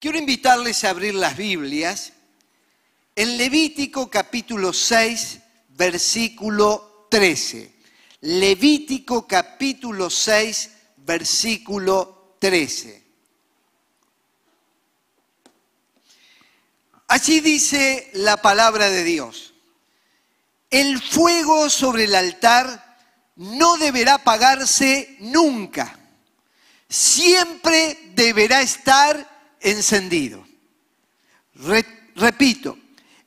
Quiero invitarles a abrir las Biblias en Levítico capítulo 6, versículo 13. Levítico capítulo 6, versículo 13. Allí dice la palabra de Dios. El fuego sobre el altar no deberá apagarse nunca. Siempre deberá estar encendido. repito,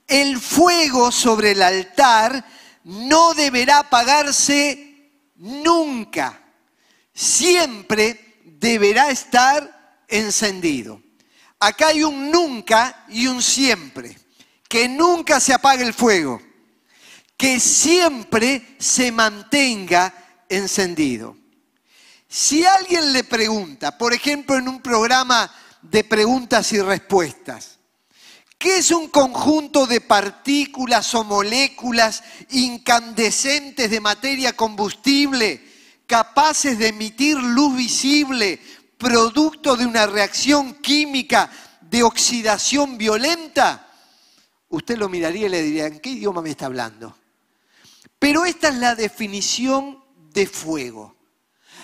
el fuego sobre el altar no deberá apagarse nunca. Siempre deberá estar encendido. Acá hay un nunca y un siempre. Que nunca se apague el fuego. Que siempre se mantenga encendido. Si alguien le pregunta, por ejemplo en un programa de preguntas y respuestas. ¿Qué es un conjunto de partículas o moléculas incandescentes de materia combustible capaces de emitir luz visible, producto de una reacción química de oxidación violenta? Usted lo miraría y le diría, ¿en qué idioma me está hablando? Pero esta es la definición de fuego.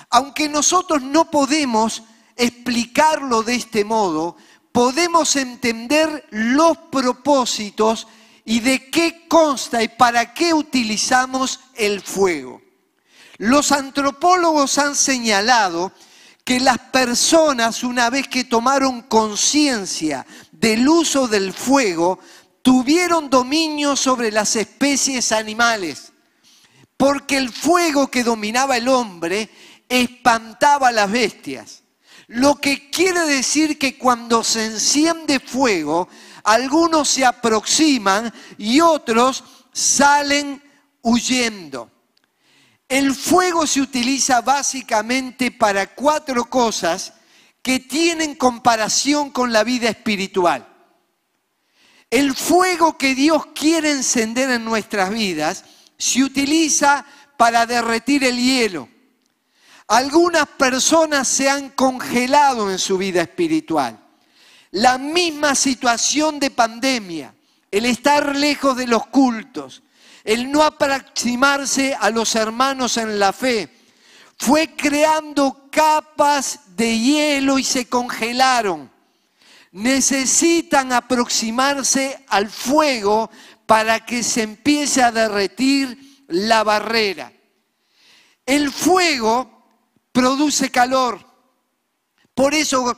Aunque nosotros no podemos explicarlo de este modo, podemos entender los propósitos y de qué consta y para qué utilizamos el fuego. Los antropólogos han señalado que las personas, una vez que tomaron conciencia del uso del fuego, tuvieron dominio sobre las especies animales, porque el fuego que dominaba el hombre espantaba a las bestias. Lo que quiere decir que cuando se enciende fuego, algunos se aproximan y otros salen huyendo. El fuego se utiliza básicamente para cuatro cosas que tienen comparación con la vida espiritual. El fuego que Dios quiere encender en nuestras vidas se utiliza para derretir el hielo algunas personas se han congelado en su vida espiritual. La misma situación de pandemia, el estar lejos de los cultos, el no aproximarse a los hermanos en la fe, fue creando capas de hielo y se congelaron. Necesitan aproximarse al fuego para que se empiece a derretir la barrera. El fuego produce calor. Por eso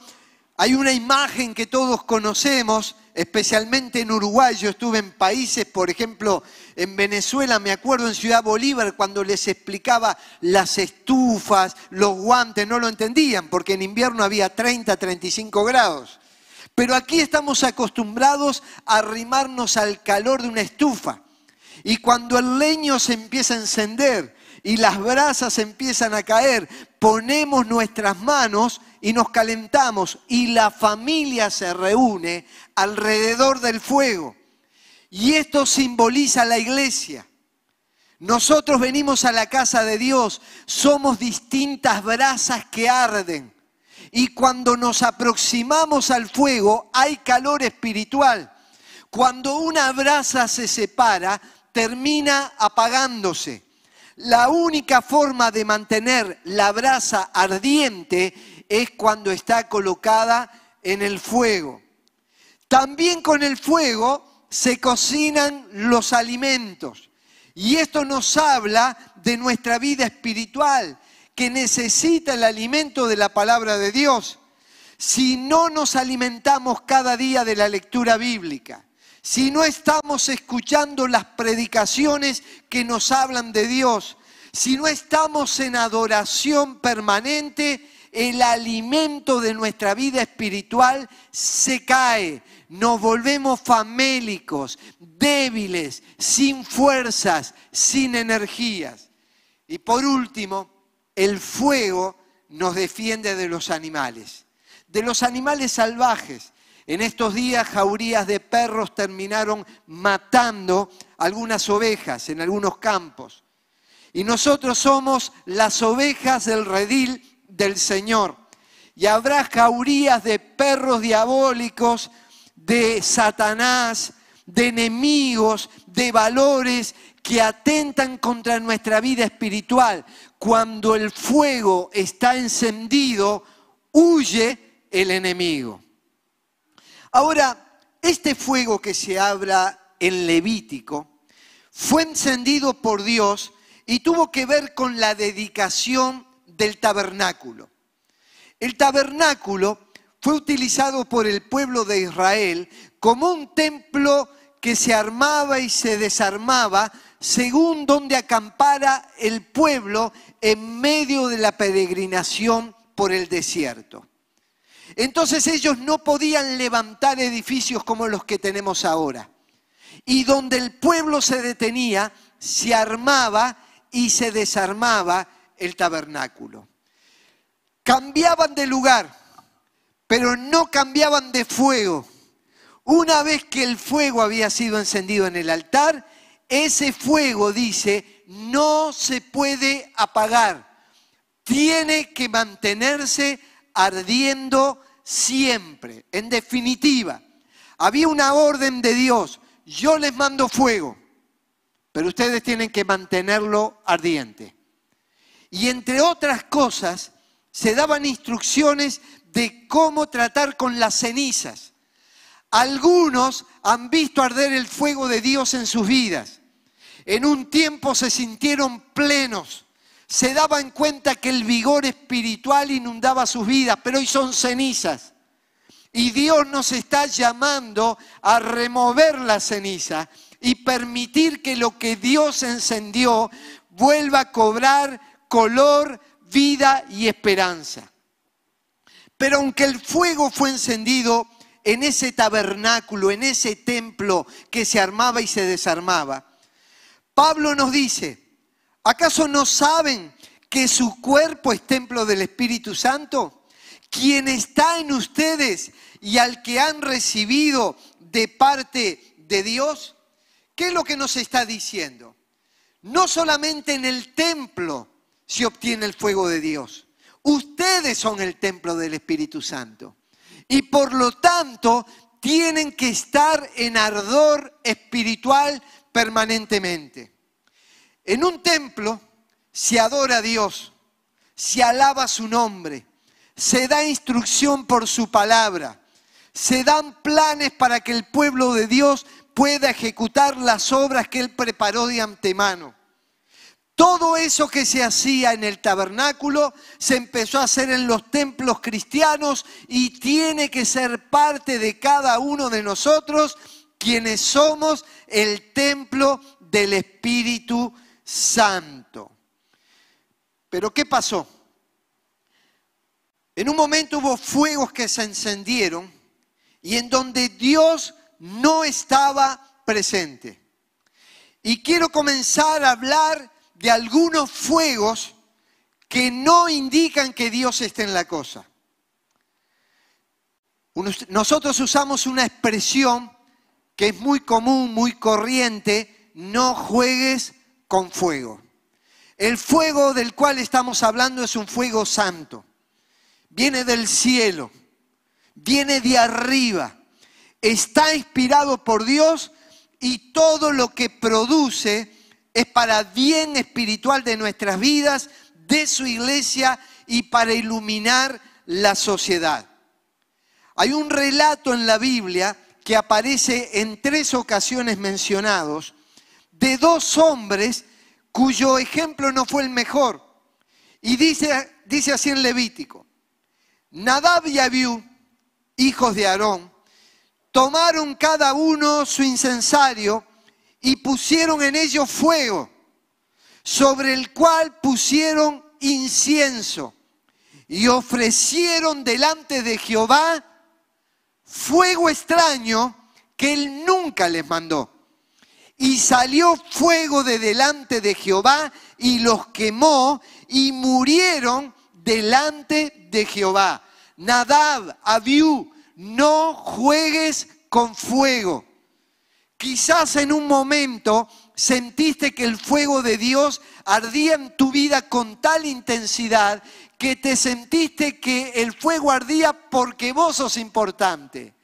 hay una imagen que todos conocemos, especialmente en Uruguay. Yo estuve en países, por ejemplo, en Venezuela, me acuerdo en Ciudad Bolívar, cuando les explicaba las estufas, los guantes, no lo entendían, porque en invierno había 30, 35 grados. Pero aquí estamos acostumbrados a arrimarnos al calor de una estufa. Y cuando el leño se empieza a encender y las brasas empiezan a caer, ponemos nuestras manos y nos calentamos y la familia se reúne alrededor del fuego. Y esto simboliza la iglesia. Nosotros venimos a la casa de Dios, somos distintas brasas que arden. Y cuando nos aproximamos al fuego hay calor espiritual. Cuando una brasa se separa, termina apagándose. La única forma de mantener la brasa ardiente es cuando está colocada en el fuego. También con el fuego se cocinan los alimentos. Y esto nos habla de nuestra vida espiritual, que necesita el alimento de la palabra de Dios. Si no nos alimentamos cada día de la lectura bíblica, si no estamos escuchando las predicaciones que nos hablan de Dios, si no estamos en adoración permanente, el alimento de nuestra vida espiritual se cae. Nos volvemos famélicos, débiles, sin fuerzas, sin energías. Y por último, el fuego nos defiende de los animales, de los animales salvajes. En estos días jaurías de perros terminaron matando algunas ovejas en algunos campos. Y nosotros somos las ovejas del redil del Señor. y habrá jaurías de perros diabólicos, de Satanás, de enemigos, de valores que atentan contra nuestra vida espiritual. Cuando el fuego está encendido, huye el enemigo. Ahora, este fuego que se habla en Levítico fue encendido por Dios y tuvo que ver con la dedicación del tabernáculo. El tabernáculo fue utilizado por el pueblo de Israel como un templo que se armaba y se desarmaba según donde acampara el pueblo en medio de la peregrinación por el desierto. Entonces ellos no podían levantar edificios como los que tenemos ahora. Y donde el pueblo se detenía, se armaba y se desarmaba el tabernáculo. Cambiaban de lugar, pero no cambiaban de fuego. Una vez que el fuego había sido encendido en el altar, ese fuego, dice, no se puede apagar. Tiene que mantenerse ardiendo siempre. En definitiva, había una orden de Dios. Yo les mando fuego, pero ustedes tienen que mantenerlo ardiente. Y entre otras cosas, se daban instrucciones de cómo tratar con las cenizas. Algunos han visto arder el fuego de Dios en sus vidas. En un tiempo se sintieron plenos, se daban cuenta que el vigor espiritual inundaba sus vidas, pero hoy son cenizas. Y Dios nos está llamando a remover la ceniza y permitir que lo que Dios encendió vuelva a cobrar color, vida y esperanza. Pero aunque el fuego fue encendido en ese tabernáculo, en ese templo que se armaba y se desarmaba, Pablo nos dice, ¿Acaso no saben que su cuerpo es templo del Espíritu Santo? Quien está en ustedes y al que han recibido de parte de Dios. ¿Qué es lo que nos está diciendo? No solamente en el templo se obtiene el fuego de Dios. Ustedes son el templo del Espíritu Santo. Y por lo tanto tienen que estar en ardor espiritual permanentemente. En un templo se adora a Dios, se alaba su nombre, se da instrucción por su palabra, se dan planes para que el pueblo de Dios pueda ejecutar las obras que Él preparó de antemano. Todo eso que se hacía en el tabernáculo se empezó a hacer en los templos cristianos y tiene que ser parte de cada uno de nosotros quienes somos el templo del Espíritu santo. Pero ¿qué pasó? En un momento hubo fuegos que se encendieron y en donde Dios no estaba presente. Y quiero comenzar a hablar de algunos fuegos que no indican que Dios esté en la cosa. Nosotros usamos una expresión que es muy común, muy corriente, no juegues con fuego. El fuego del cual estamos hablando es un fuego santo. Viene del cielo, viene de arriba, está inspirado por Dios y todo lo que produce es para bien espiritual de nuestras vidas, de su iglesia y para iluminar la sociedad. Hay un relato en la Biblia que aparece en tres ocasiones mencionados de dos hombres cuyo ejemplo no fue el mejor. Y dice, dice así en Levítico, Nadab y Abiú, hijos de Aarón, tomaron cada uno su incensario y pusieron en ello fuego, sobre el cual pusieron incienso y ofrecieron delante de Jehová fuego extraño que él nunca les mandó. Y salió fuego de delante de Jehová y los quemó y murieron delante de Jehová. Nadab, Abiú, no juegues con fuego. Quizás en un momento sentiste que el fuego de Dios ardía en tu vida con tal intensidad que te sentiste que el fuego ardía porque vos sos importante.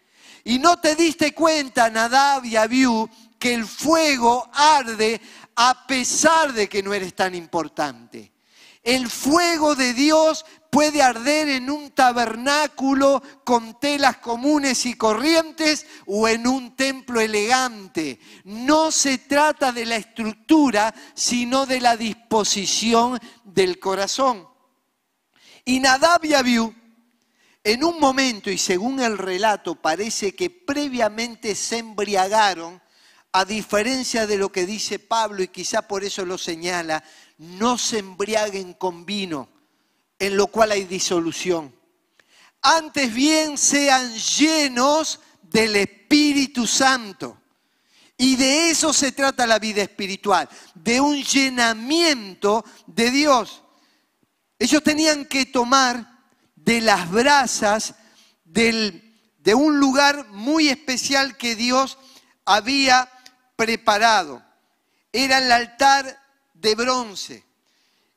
Y no te diste cuenta, Nadab y Abiú, que el fuego arde a pesar de que no eres tan importante. El fuego de Dios puede arder en un tabernáculo con telas comunes y corrientes o en un templo elegante. No se trata de la estructura, sino de la disposición del corazón. Y Nadab y Abiú, en un momento, y según el relato, parece que previamente se embriagaron, a diferencia de lo que dice Pablo, y quizá por eso lo señala, no se embriaguen con vino, en lo cual hay disolución. Antes bien sean llenos del Espíritu Santo. Y de eso se trata la vida espiritual, de un llenamiento de Dios. Ellos tenían que tomar de las brasas de un lugar muy especial que Dios había preparado. Era el altar de bronce.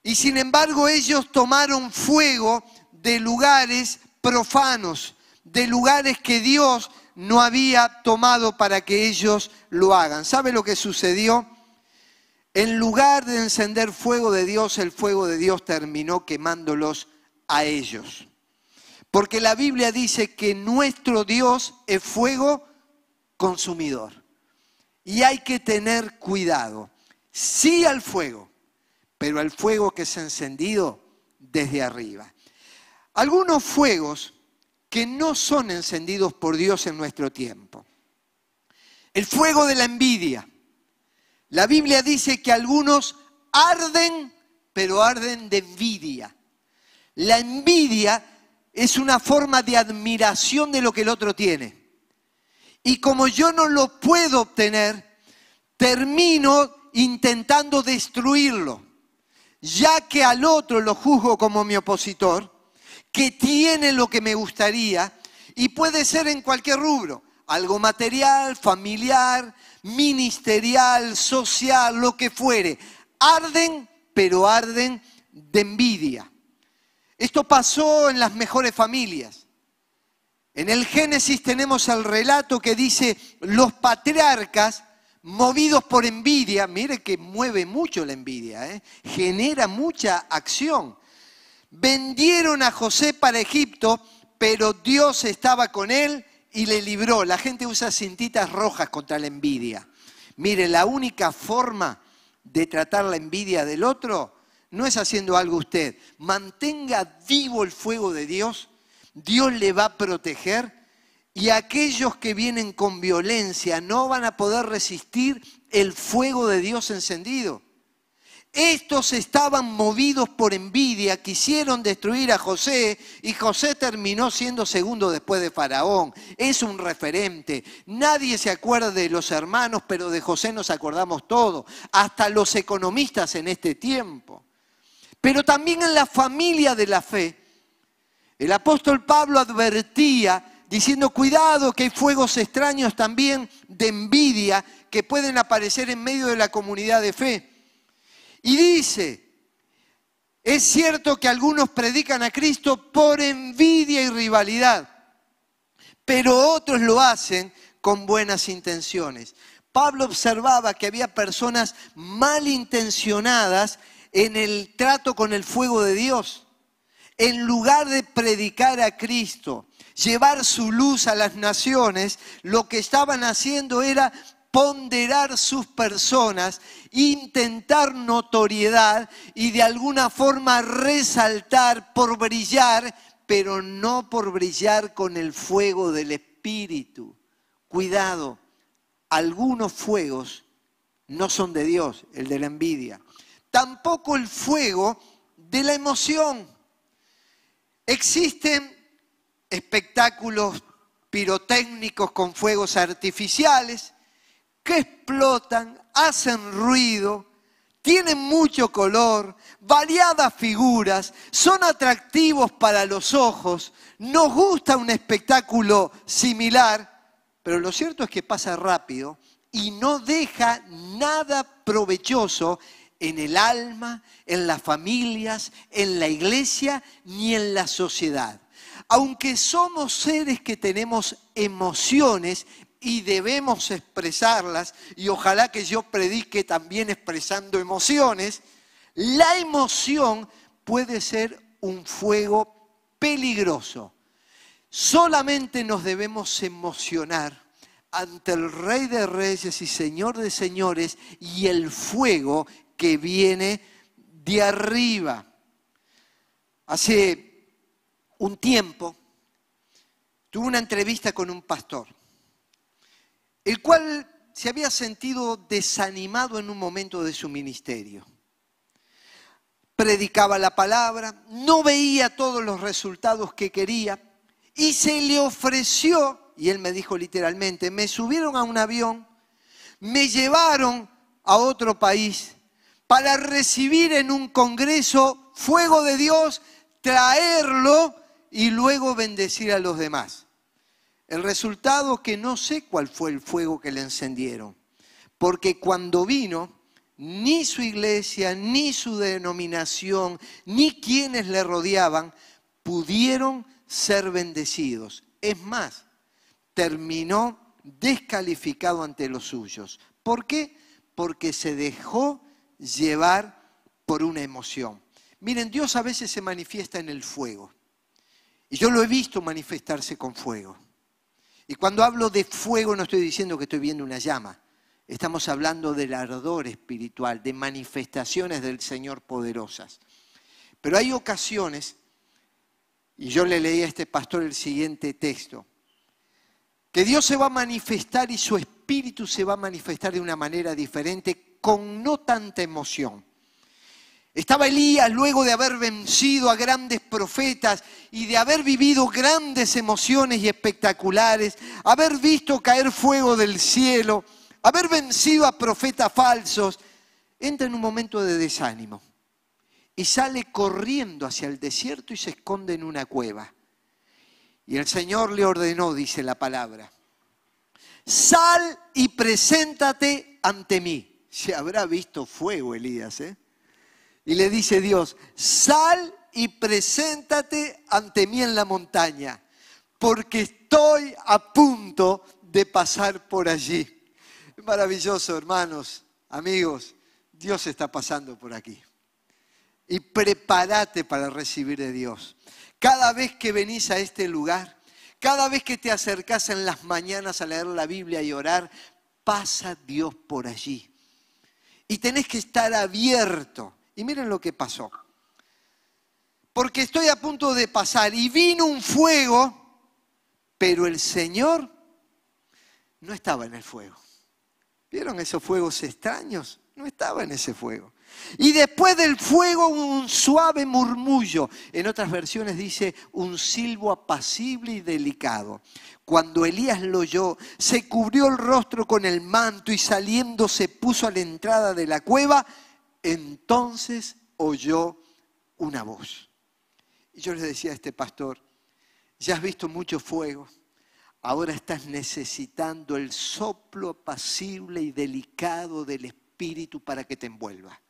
Y sin embargo ellos tomaron fuego de lugares profanos, de lugares que Dios no había tomado para que ellos lo hagan. ¿Sabe lo que sucedió? En lugar de encender fuego de Dios, el fuego de Dios terminó quemándolos a ellos. Porque la Biblia dice que nuestro Dios es fuego consumidor. Y hay que tener cuidado. Sí al fuego, pero al fuego que es encendido desde arriba. Algunos fuegos que no son encendidos por Dios en nuestro tiempo. El fuego de la envidia la Biblia dice que algunos arden, pero arden de envidia. La envidia es una forma de admiración de lo que el otro tiene. Y como yo no lo puedo obtener, termino intentando destruirlo, ya que al otro lo juzgo como mi opositor, que tiene lo que me gustaría, y puede ser en cualquier rubro, algo material, familiar, ministerial, social, lo que fuere. Arden, pero arden de envidia. Esto pasó en las mejores familias. En el Génesis tenemos el relato que dice, los patriarcas, movidos por envidia, mire que mueve mucho la envidia, ¿eh? genera mucha acción. Vendieron a José para Egipto, pero Dios estaba con él y le libró. La gente usa cintitas rojas contra la envidia. Mire, la única forma de tratar la envidia del otro no es haciendo algo usted. Mantenga vivo el fuego de Dios, Dios le va a proteger y aquellos que vienen con violencia no van a poder resistir el fuego de Dios encendido. Estos estaban movidos por envidia, quisieron destruir a José y José terminó siendo segundo después de Faraón. Es un referente. Nadie se acuerda de los hermanos, pero de José nos acordamos todos, hasta los economistas en este tiempo. Pero también en la familia de la fe. El apóstol Pablo advertía diciendo, cuidado que hay fuegos extraños también de envidia que pueden aparecer en medio de la comunidad de fe. Y dice, es cierto que algunos predican a Cristo por envidia y rivalidad, pero otros lo hacen con buenas intenciones. Pablo observaba que había personas malintencionadas en el trato con el fuego de Dios. En lugar de predicar a Cristo, llevar su luz a las naciones, lo que estaban haciendo era ponderar sus personas, intentar notoriedad y de alguna forma resaltar por brillar, pero no por brillar con el fuego del Espíritu. Cuidado, algunos fuegos no son de Dios, el de la envidia. Tampoco el fuego de la emoción. Existen espectáculos pirotécnicos con fuegos artificiales, que explotan, hacen ruido, tienen mucho color, variadas figuras, son atractivos para los ojos, nos gusta un espectáculo similar, pero lo cierto es que pasa rápido y no deja nada provechoso en el alma, en las familias, en la iglesia, ni en la sociedad. Aunque somos seres que tenemos emociones y debemos expresarlas, y ojalá que yo predique también expresando emociones, la emoción puede ser un fuego peligroso. Solamente nos debemos emocionar ante el Rey de Reyes y Señor de Señores y el fuego que viene de arriba. Hace un tiempo tuve una entrevista con un pastor, el cual se había sentido desanimado en un momento de su ministerio. Predicaba la palabra, no veía todos los resultados que quería y se le ofreció, y él me dijo literalmente, me subieron a un avión, me llevaron a otro país para recibir en un congreso fuego de Dios, traerlo y luego bendecir a los demás. El resultado que no sé cuál fue el fuego que le encendieron, porque cuando vino, ni su iglesia, ni su denominación, ni quienes le rodeaban pudieron ser bendecidos. Es más, terminó descalificado ante los suyos. ¿Por qué? Porque se dejó llevar por una emoción. Miren, Dios a veces se manifiesta en el fuego. Y yo lo he visto manifestarse con fuego. Y cuando hablo de fuego no estoy diciendo que estoy viendo una llama. Estamos hablando del ardor espiritual, de manifestaciones del Señor poderosas. Pero hay ocasiones, y yo le leí a este pastor el siguiente texto, que Dios se va a manifestar y su espíritu se va a manifestar de una manera diferente con no tanta emoción. Estaba Elías luego de haber vencido a grandes profetas y de haber vivido grandes emociones y espectaculares, haber visto caer fuego del cielo, haber vencido a profetas falsos, entra en un momento de desánimo y sale corriendo hacia el desierto y se esconde en una cueva. Y el Señor le ordenó, dice la palabra, sal y preséntate ante mí se habrá visto fuego Elías. ¿eh? Y le dice Dios, sal y preséntate ante mí en la montaña, porque estoy a punto de pasar por allí. Maravilloso, hermanos, amigos, Dios está pasando por aquí. Y prepárate para recibir de Dios. Cada vez que venís a este lugar, cada vez que te acercás en las mañanas a leer la Biblia y orar, pasa Dios por allí y tenés que estar abierto. Y miren lo que pasó. Porque estoy a punto de pasar y vino un fuego, pero el Señor no estaba en el fuego. ¿Vieron esos fuegos extraños? No estaba en ese fuego. Y después del fuego un suave murmullo. En otras versiones dice un silbo apacible y delicado. Cuando Elías lo oyó, se cubrió el rostro con el manto y saliendo se puso a la entrada de la cueva. Entonces oyó una voz. Y yo le decía a este pastor, ya has visto mucho fuego, ahora estás necesitando el soplo apacible y delicado del Espíritu para que te envuelva.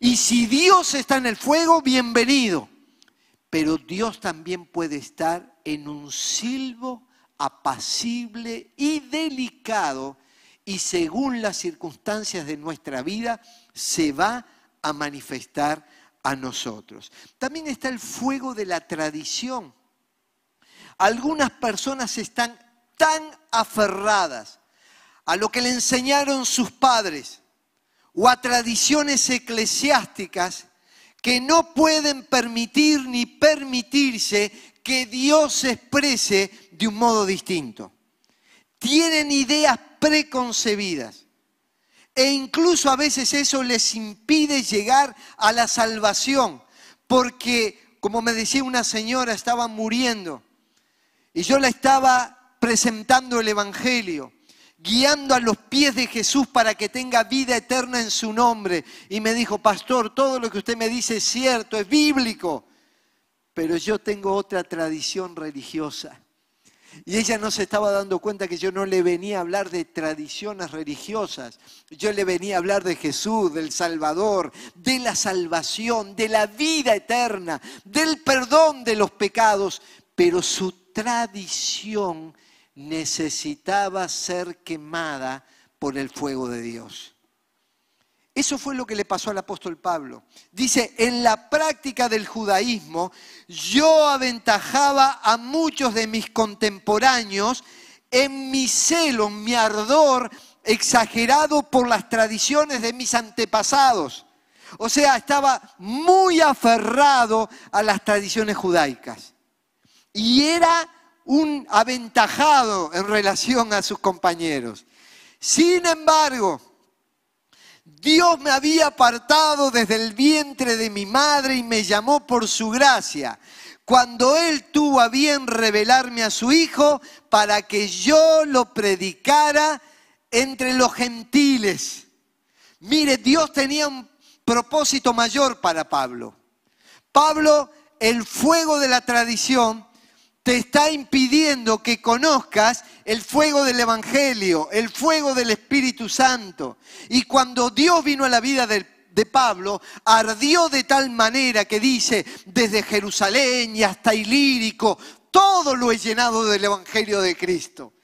Y si Dios está en el fuego, bienvenido. Pero Dios también puede estar en un silbo apacible y delicado y según las circunstancias de nuestra vida se va a manifestar a nosotros. También está el fuego de la tradición. Algunas personas están tan aferradas a lo que le enseñaron sus padres, o a tradiciones eclesiásticas que no pueden permitir ni permitirse que Dios se exprese de un modo distinto. Tienen ideas preconcebidas e incluso a veces eso les impide llegar a la salvación porque, como me decía una señora, estaba muriendo y yo la estaba presentando el Evangelio guiando a los pies de Jesús para que tenga vida eterna en su nombre. Y me dijo, pastor, todo lo que usted me dice es cierto, es bíblico, pero yo tengo otra tradición religiosa. Y ella no se estaba dando cuenta que yo no le venía a hablar de tradiciones religiosas. Yo le venía a hablar de Jesús, del Salvador, de la salvación, de la vida eterna, del perdón de los pecados. Pero su tradición necesitaba ser quemada por el fuego de Dios. Eso fue lo que le pasó al apóstol Pablo. Dice, en la práctica del judaísmo yo aventajaba a muchos de mis contemporáneos en mi celo, en mi ardor exagerado por las tradiciones de mis antepasados. O sea, estaba muy aferrado a las tradiciones judaicas. Y era un aventajado en relación a sus compañeros. Sin embargo, Dios me había apartado desde el vientre de mi madre y me llamó por su gracia. Cuando Él tuvo a bien revelarme a su Hijo para que yo lo predicara entre los gentiles. Mire, Dios tenía un propósito mayor para Pablo. Pablo, el fuego de la tradición te está impidiendo que conozcas el fuego del Evangelio, el fuego del Espíritu Santo. Y cuando Dios vino a la vida de, Pablo, ardió de tal manera que dice, desde Jerusalén y hasta Ilírico, todo lo he llenado del Evangelio de Cristo.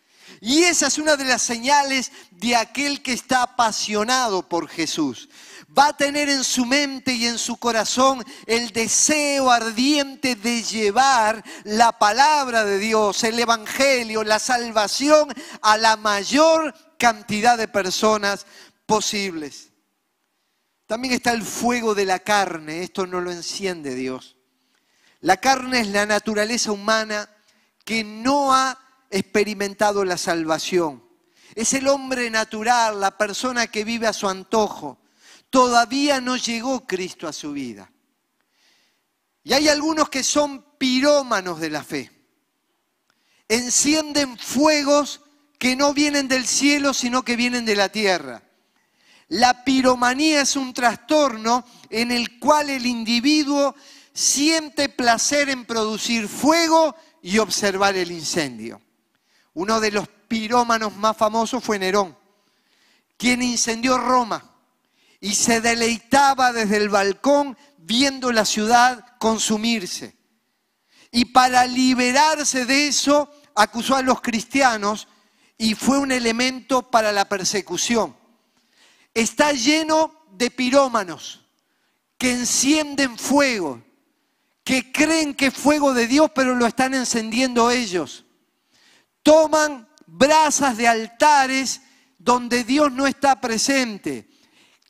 Y esa es una de las señales de aquel que está apasionado por Jesús va a tener en su mente y en su corazón el deseo ardiente de llevar la palabra de Dios, el Evangelio, la salvación a la mayor cantidad de personas posibles. También está el fuego de la carne, esto no lo enciende Dios. La carne es la naturaleza humana que no ha experimentado la salvación. Es el hombre natural, la persona que vive a su antojo todavía no llegó Cristo a su vida. Y hay algunos que son pirómanos de la fe. Encienden fuegos que no vienen del cielo, sino que vienen de la tierra. La piromanía es un trastorno en el cual el individuo siente placer en producir fuego y observar el incendio. Uno de los pirómanos más famosos fue Nerón, quien incendió Roma y se deleitaba desde el balcón viendo la ciudad consumirse. Y para liberarse de eso, acusó a los cristianos y fue un elemento para la persecución. Está lleno de pirómanos que encienden fuego, que creen que es fuego de Dios, pero lo están encendiendo ellos. Toman brasas de altares donde Dios no está presente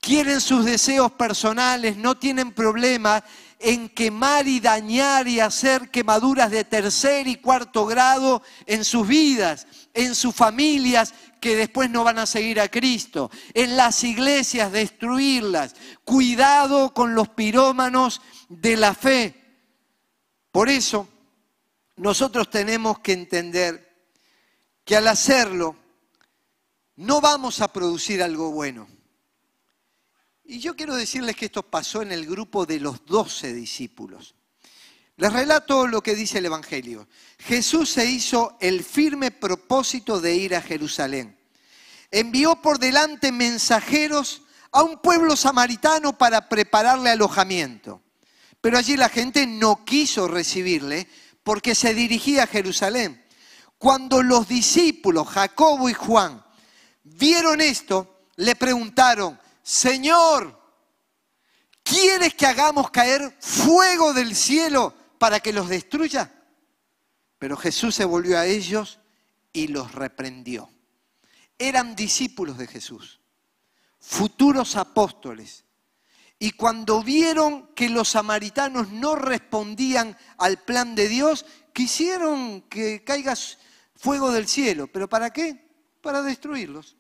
quieren sus deseos personales, no tienen problema en quemar y dañar y hacer quemaduras de tercer y cuarto grado en sus vidas, en sus familias que después no van a seguir a Cristo, en las iglesias destruirlas. Cuidado con los pirómanos de la fe. Por eso, nosotros tenemos que entender que al hacerlo, no vamos a producir algo bueno. Y yo quiero decirles que esto pasó en el grupo de los doce discípulos. Les relato lo que dice el Evangelio. Jesús se hizo el firme propósito de ir a Jerusalén. Envió por delante mensajeros a un pueblo samaritano para prepararle alojamiento. Pero allí la gente no quiso recibirle porque se dirigía a Jerusalén. Cuando los discípulos, Jacobo y Juan, vieron esto, le preguntaron, Señor, ¿quieres que hagamos caer fuego del cielo para que los destruya? Pero Jesús se volvió a ellos y los reprendió. Eran discípulos de Jesús, futuros apóstoles. Y cuando vieron que los samaritanos no respondían al plan de Dios, quisieron que caiga fuego del cielo. ¿Pero para qué? Para destruirlos,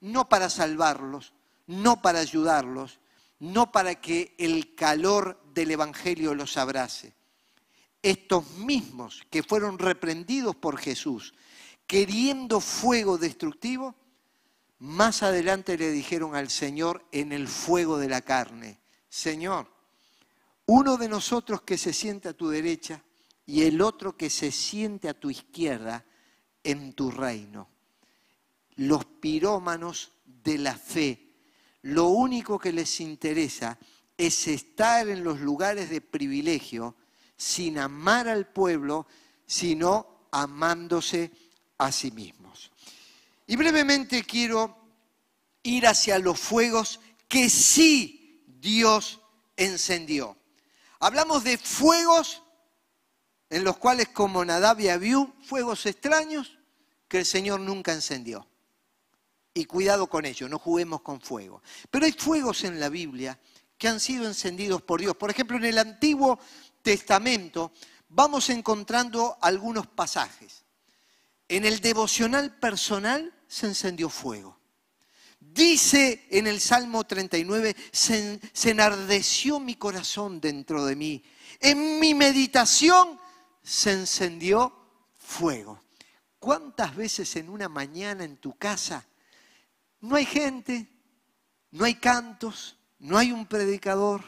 no para salvarlos no para ayudarlos, no para que el calor del Evangelio los abrace. Estos mismos que fueron reprendidos por Jesús, queriendo fuego destructivo, más adelante le dijeron al Señor en el fuego de la carne, Señor, uno de nosotros que se siente a tu derecha y el otro que se siente a tu izquierda, en tu reino. Los pirómanos de la fe, lo único que les interesa es estar en los lugares de privilegio sin amar al pueblo, sino amándose a sí mismos. Y brevemente quiero ir hacia los fuegos que sí Dios encendió. Hablamos de fuegos en los cuales como Nadab y Abiú, fuegos extraños que el Señor nunca encendió. Y cuidado con ello, no juguemos con fuego. Pero hay fuegos en la Biblia que han sido encendidos por Dios. Por ejemplo, en el Antiguo Testamento vamos encontrando algunos pasajes. En el devocional personal se encendió fuego. Dice en el Salmo 39, se, enardeció mi corazón dentro de mí. En mi meditación se encendió fuego. ¿Cuántas veces en una mañana en tu casa no hay gente, no hay cantos, no hay un predicador,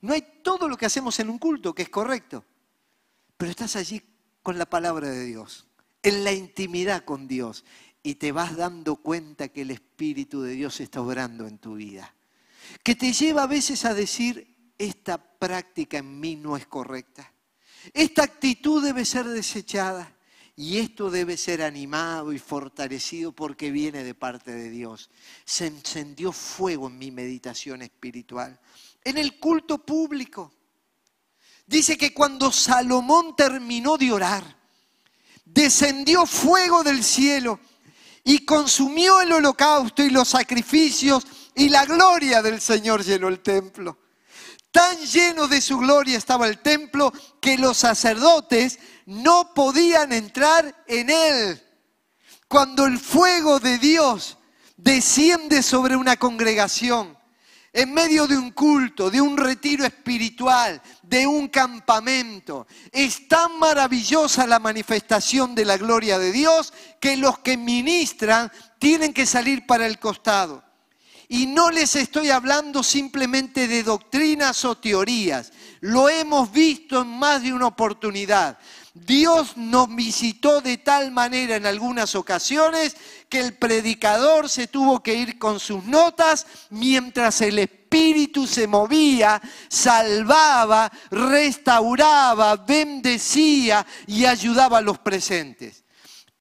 no hay todo lo que hacemos en un culto, que es correcto, pero estás allí con la palabra de Dios, en la intimidad con Dios, y te vas dando cuenta que el Espíritu de Dios está obrando en tu vida. Que te lleva a veces a decir, esta práctica en mí no es correcta. Esta actitud debe ser desechada y esto debe ser animado y fortalecido porque viene de parte de Dios. Se encendió fuego en mi meditación espiritual. En el culto público. Dice que cuando Salomón terminó de orar, descendió fuego del cielo y consumió el holocausto y los sacrificios y la gloria del Señor llenó el templo. Tan lleno de su gloria estaba el templo que los sacerdotes no podían entrar en él. Cuando el fuego de Dios desciende sobre una congregación, en medio de un culto, de un retiro espiritual, de un campamento. Es tan maravillosa la manifestación de la gloria de Dios que los que ministran tienen que salir para el costado. Y no les estoy hablando simplemente de doctrinas o teorías. Lo hemos visto en más de una oportunidad. Dios nos visitó de tal manera en algunas ocasiones que el predicador se tuvo que ir con sus notas mientras el Espíritu se movía, salvaba, restauraba, bendecía y ayudaba a los presentes.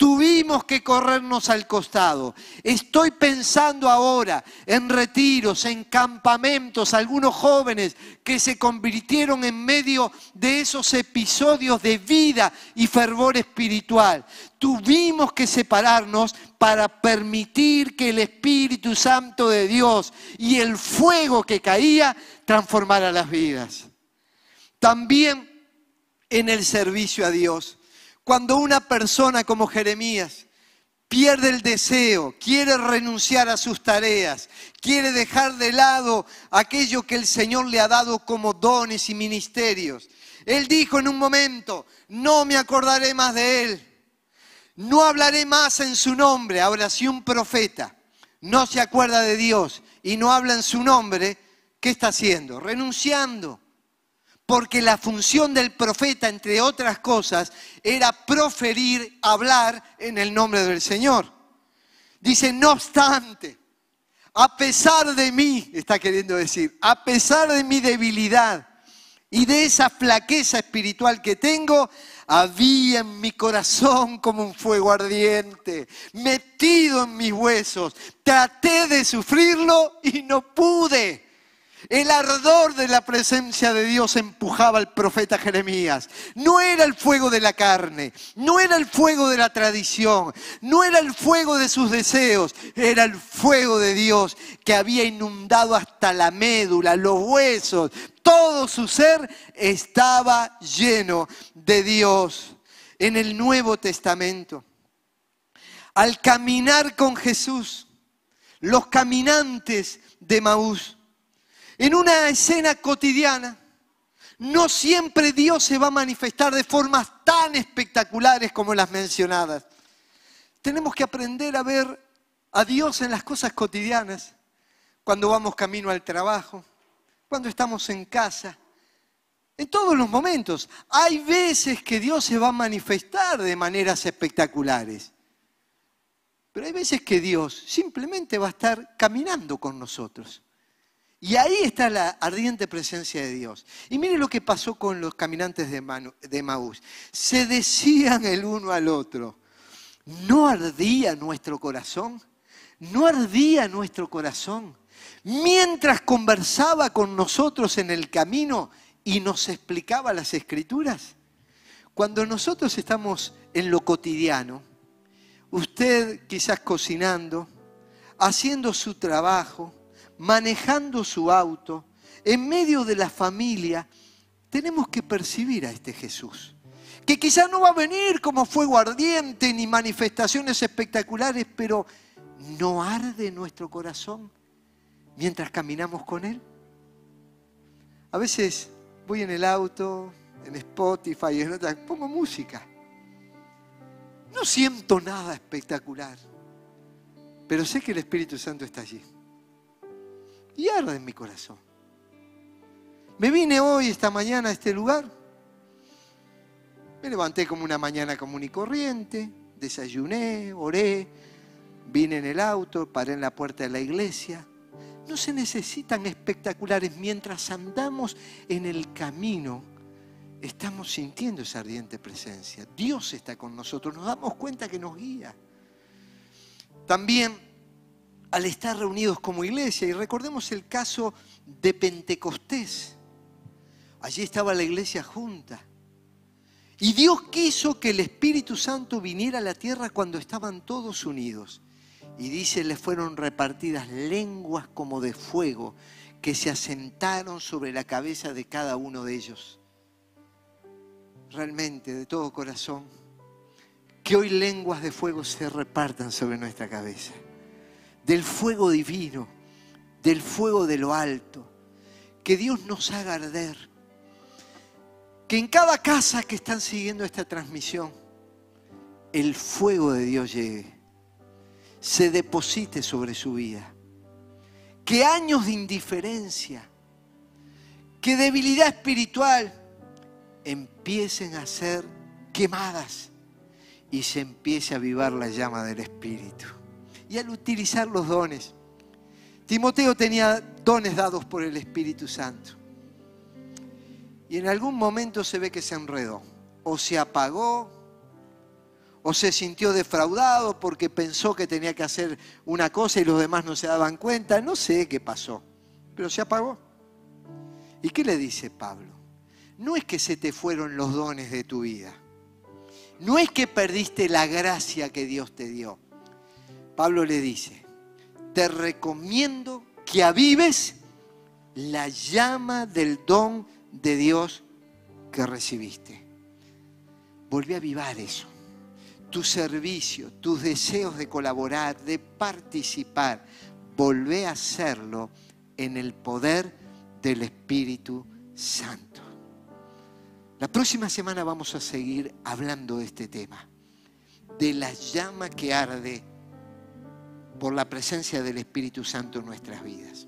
Tuvimos que corrernos al costado. Estoy pensando ahora en retiros, en campamentos, algunos jóvenes que se convirtieron en medio de esos episodios de vida y fervor espiritual. Tuvimos que separarnos para permitir que el Espíritu Santo de Dios y el fuego que caía transformara las vidas. También en el servicio a Dios cuando una persona como Jeremías pierde el deseo, quiere renunciar a sus tareas, quiere dejar de lado aquello que el Señor le ha dado como dones y ministerios. Él dijo en un momento, no me acordaré más de Él, no hablaré más en su nombre. Ahora, si un profeta no se acuerda de Dios y no habla en su nombre, ¿qué está haciendo? Renunciando porque la función del profeta, entre otras cosas, era proferir, hablar en el nombre del Señor. Dice, no obstante, a pesar de mí, está queriendo decir, a pesar de mi debilidad y de esa flaqueza espiritual que tengo, había en mi corazón como un fuego ardiente, metido en mis huesos. Traté de sufrirlo y no pude. El ardor de la presencia de Dios empujaba al profeta Jeremías. No era el fuego de la carne, no era el fuego de la tradición, no era el fuego de sus deseos, era el fuego de Dios que había inundado hasta la médula, los huesos, todo su ser estaba lleno de Dios. En el Nuevo Testamento, al caminar con Jesús, los caminantes de Maús, en una escena cotidiana, no siempre Dios se va a manifestar de formas tan espectaculares como las mencionadas. Tenemos que aprender a ver a Dios en las cosas cotidianas, cuando vamos camino al trabajo, cuando estamos en casa, en todos los momentos. Hay veces que Dios se va a manifestar de maneras espectaculares. Pero hay veces que Dios simplemente va a estar caminando con nosotros. Y ahí está la ardiente presencia de Dios. Y mire lo que pasó con los caminantes de, Maús. Se decían el uno al otro, ¿no ardía nuestro corazón? ¿No ardía nuestro corazón? Mientras conversaba con nosotros en el camino y nos explicaba las escrituras. Cuando nosotros estamos en lo cotidiano, usted quizás cocinando, haciendo su trabajo, manejando su auto, en medio de la familia, tenemos que percibir a este Jesús. Que quizás no va a venir como fuego ardiente ni manifestaciones espectaculares, pero ¿no arde nuestro corazón mientras caminamos con Él? A veces voy en el auto, en Spotify, en otras, pongo música. No siento nada espectacular, pero sé que el Espíritu Santo está allí y arde en mi corazón. Me vine hoy, esta mañana, a este lugar. Me levanté como una mañana común y corriente, desayuné, oré, vine en el auto, paré en la puerta de la iglesia. No se necesitan espectaculares. Mientras andamos en el camino, estamos sintiendo esa ardiente presencia. Dios está con nosotros, nos damos cuenta que nos guía. También al estar reunidos como iglesia. Y recordemos el caso de Pentecostés. Allí estaba la iglesia junta. Y Dios quiso que el Espíritu Santo viniera a la tierra cuando estaban todos unidos. Y dice, le fueron repartidas lenguas como de fuego que se asentaron sobre la cabeza de cada uno de ellos. Realmente, de todo corazón, que hoy lenguas de fuego se repartan sobre nuestra cabeza del fuego divino, del fuego de lo alto. Que Dios nos haga arder. Que en cada casa que están siguiendo esta transmisión, el fuego de Dios llegue, se deposite sobre su vida. Que años de indiferencia, que debilidad espiritual empiecen a ser quemadas y se empiece a avivar la llama del Espíritu y al utilizar los dones. Timoteo tenía dones dados por el Espíritu Santo. Y en algún momento se ve que se enredó, o se apagó, o se sintió defraudado porque pensó que tenía que hacer una cosa y los demás no se daban cuenta. No sé qué pasó, pero se apagó. ¿Y qué le dice Pablo? No es que se te fueron los dones de tu vida. No es que perdiste la gracia que Dios te dio. Pablo le dice, te recomiendo que avives la llama del don de Dios que recibiste. Volví a avivar eso. Tu servicio, tus deseos de colaborar, de participar, volvé a hacerlo en el poder del Espíritu Santo. La próxima semana vamos a seguir hablando de este tema, de la llama que arde por la presencia del Espíritu Santo en nuestras vidas.